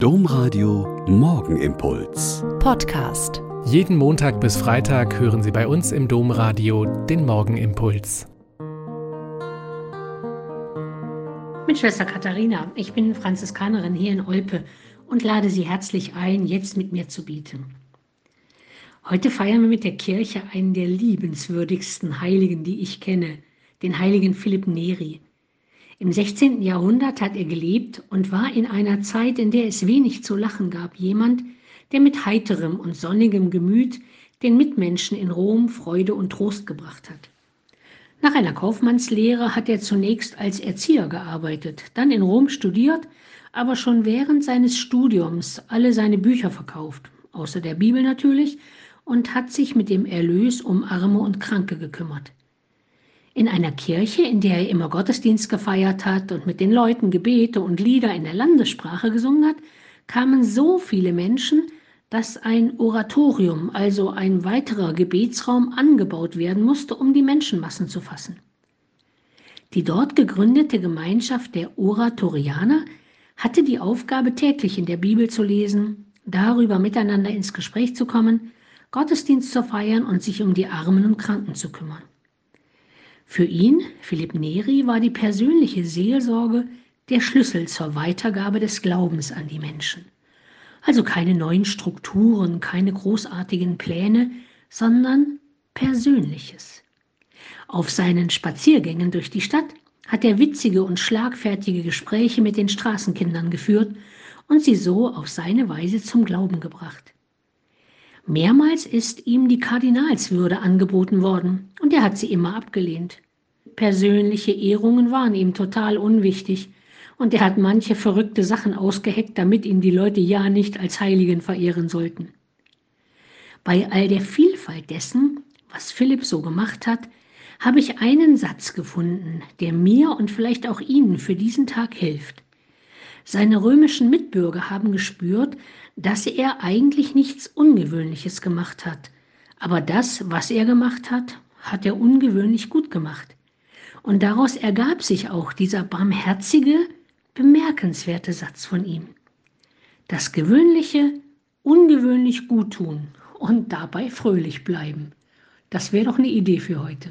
Domradio Morgenimpuls. Podcast. Jeden Montag bis Freitag hören Sie bei uns im Domradio den Morgenimpuls. Mit Schwester Katharina. Ich bin Franziskanerin hier in Olpe und lade Sie herzlich ein, jetzt mit mir zu bieten. Heute feiern wir mit der Kirche einen der liebenswürdigsten Heiligen, die ich kenne, den heiligen Philipp Neri. Im 16. Jahrhundert hat er gelebt und war in einer Zeit, in der es wenig zu lachen gab, jemand, der mit heiterem und sonnigem Gemüt den Mitmenschen in Rom Freude und Trost gebracht hat. Nach einer Kaufmannslehre hat er zunächst als Erzieher gearbeitet, dann in Rom studiert, aber schon während seines Studiums alle seine Bücher verkauft, außer der Bibel natürlich, und hat sich mit dem Erlös um Arme und Kranke gekümmert in einer Kirche, in der er immer Gottesdienst gefeiert hat und mit den Leuten Gebete und Lieder in der Landessprache gesungen hat, kamen so viele Menschen, dass ein Oratorium, also ein weiterer Gebetsraum, angebaut werden musste, um die Menschenmassen zu fassen. Die dort gegründete Gemeinschaft der Oratorianer hatte die Aufgabe, täglich in der Bibel zu lesen, darüber miteinander ins Gespräch zu kommen, Gottesdienst zu feiern und sich um die Armen und Kranken zu kümmern. Für ihn, Philipp Neri, war die persönliche Seelsorge der Schlüssel zur Weitergabe des Glaubens an die Menschen. Also keine neuen Strukturen, keine großartigen Pläne, sondern Persönliches. Auf seinen Spaziergängen durch die Stadt hat er witzige und schlagfertige Gespräche mit den Straßenkindern geführt und sie so auf seine Weise zum Glauben gebracht. Mehrmals ist ihm die Kardinalswürde angeboten worden und er hat sie immer abgelehnt. Persönliche Ehrungen waren ihm total unwichtig und er hat manche verrückte Sachen ausgeheckt, damit ihn die Leute ja nicht als Heiligen verehren sollten. Bei all der Vielfalt dessen, was Philipp so gemacht hat, habe ich einen Satz gefunden, der mir und vielleicht auch Ihnen für diesen Tag hilft. Seine römischen Mitbürger haben gespürt, dass er eigentlich nichts Ungewöhnliches gemacht hat. Aber das, was er gemacht hat, hat er ungewöhnlich gut gemacht. Und daraus ergab sich auch dieser barmherzige, bemerkenswerte Satz von ihm. Das Gewöhnliche ungewöhnlich gut tun und dabei fröhlich bleiben. Das wäre doch eine Idee für heute.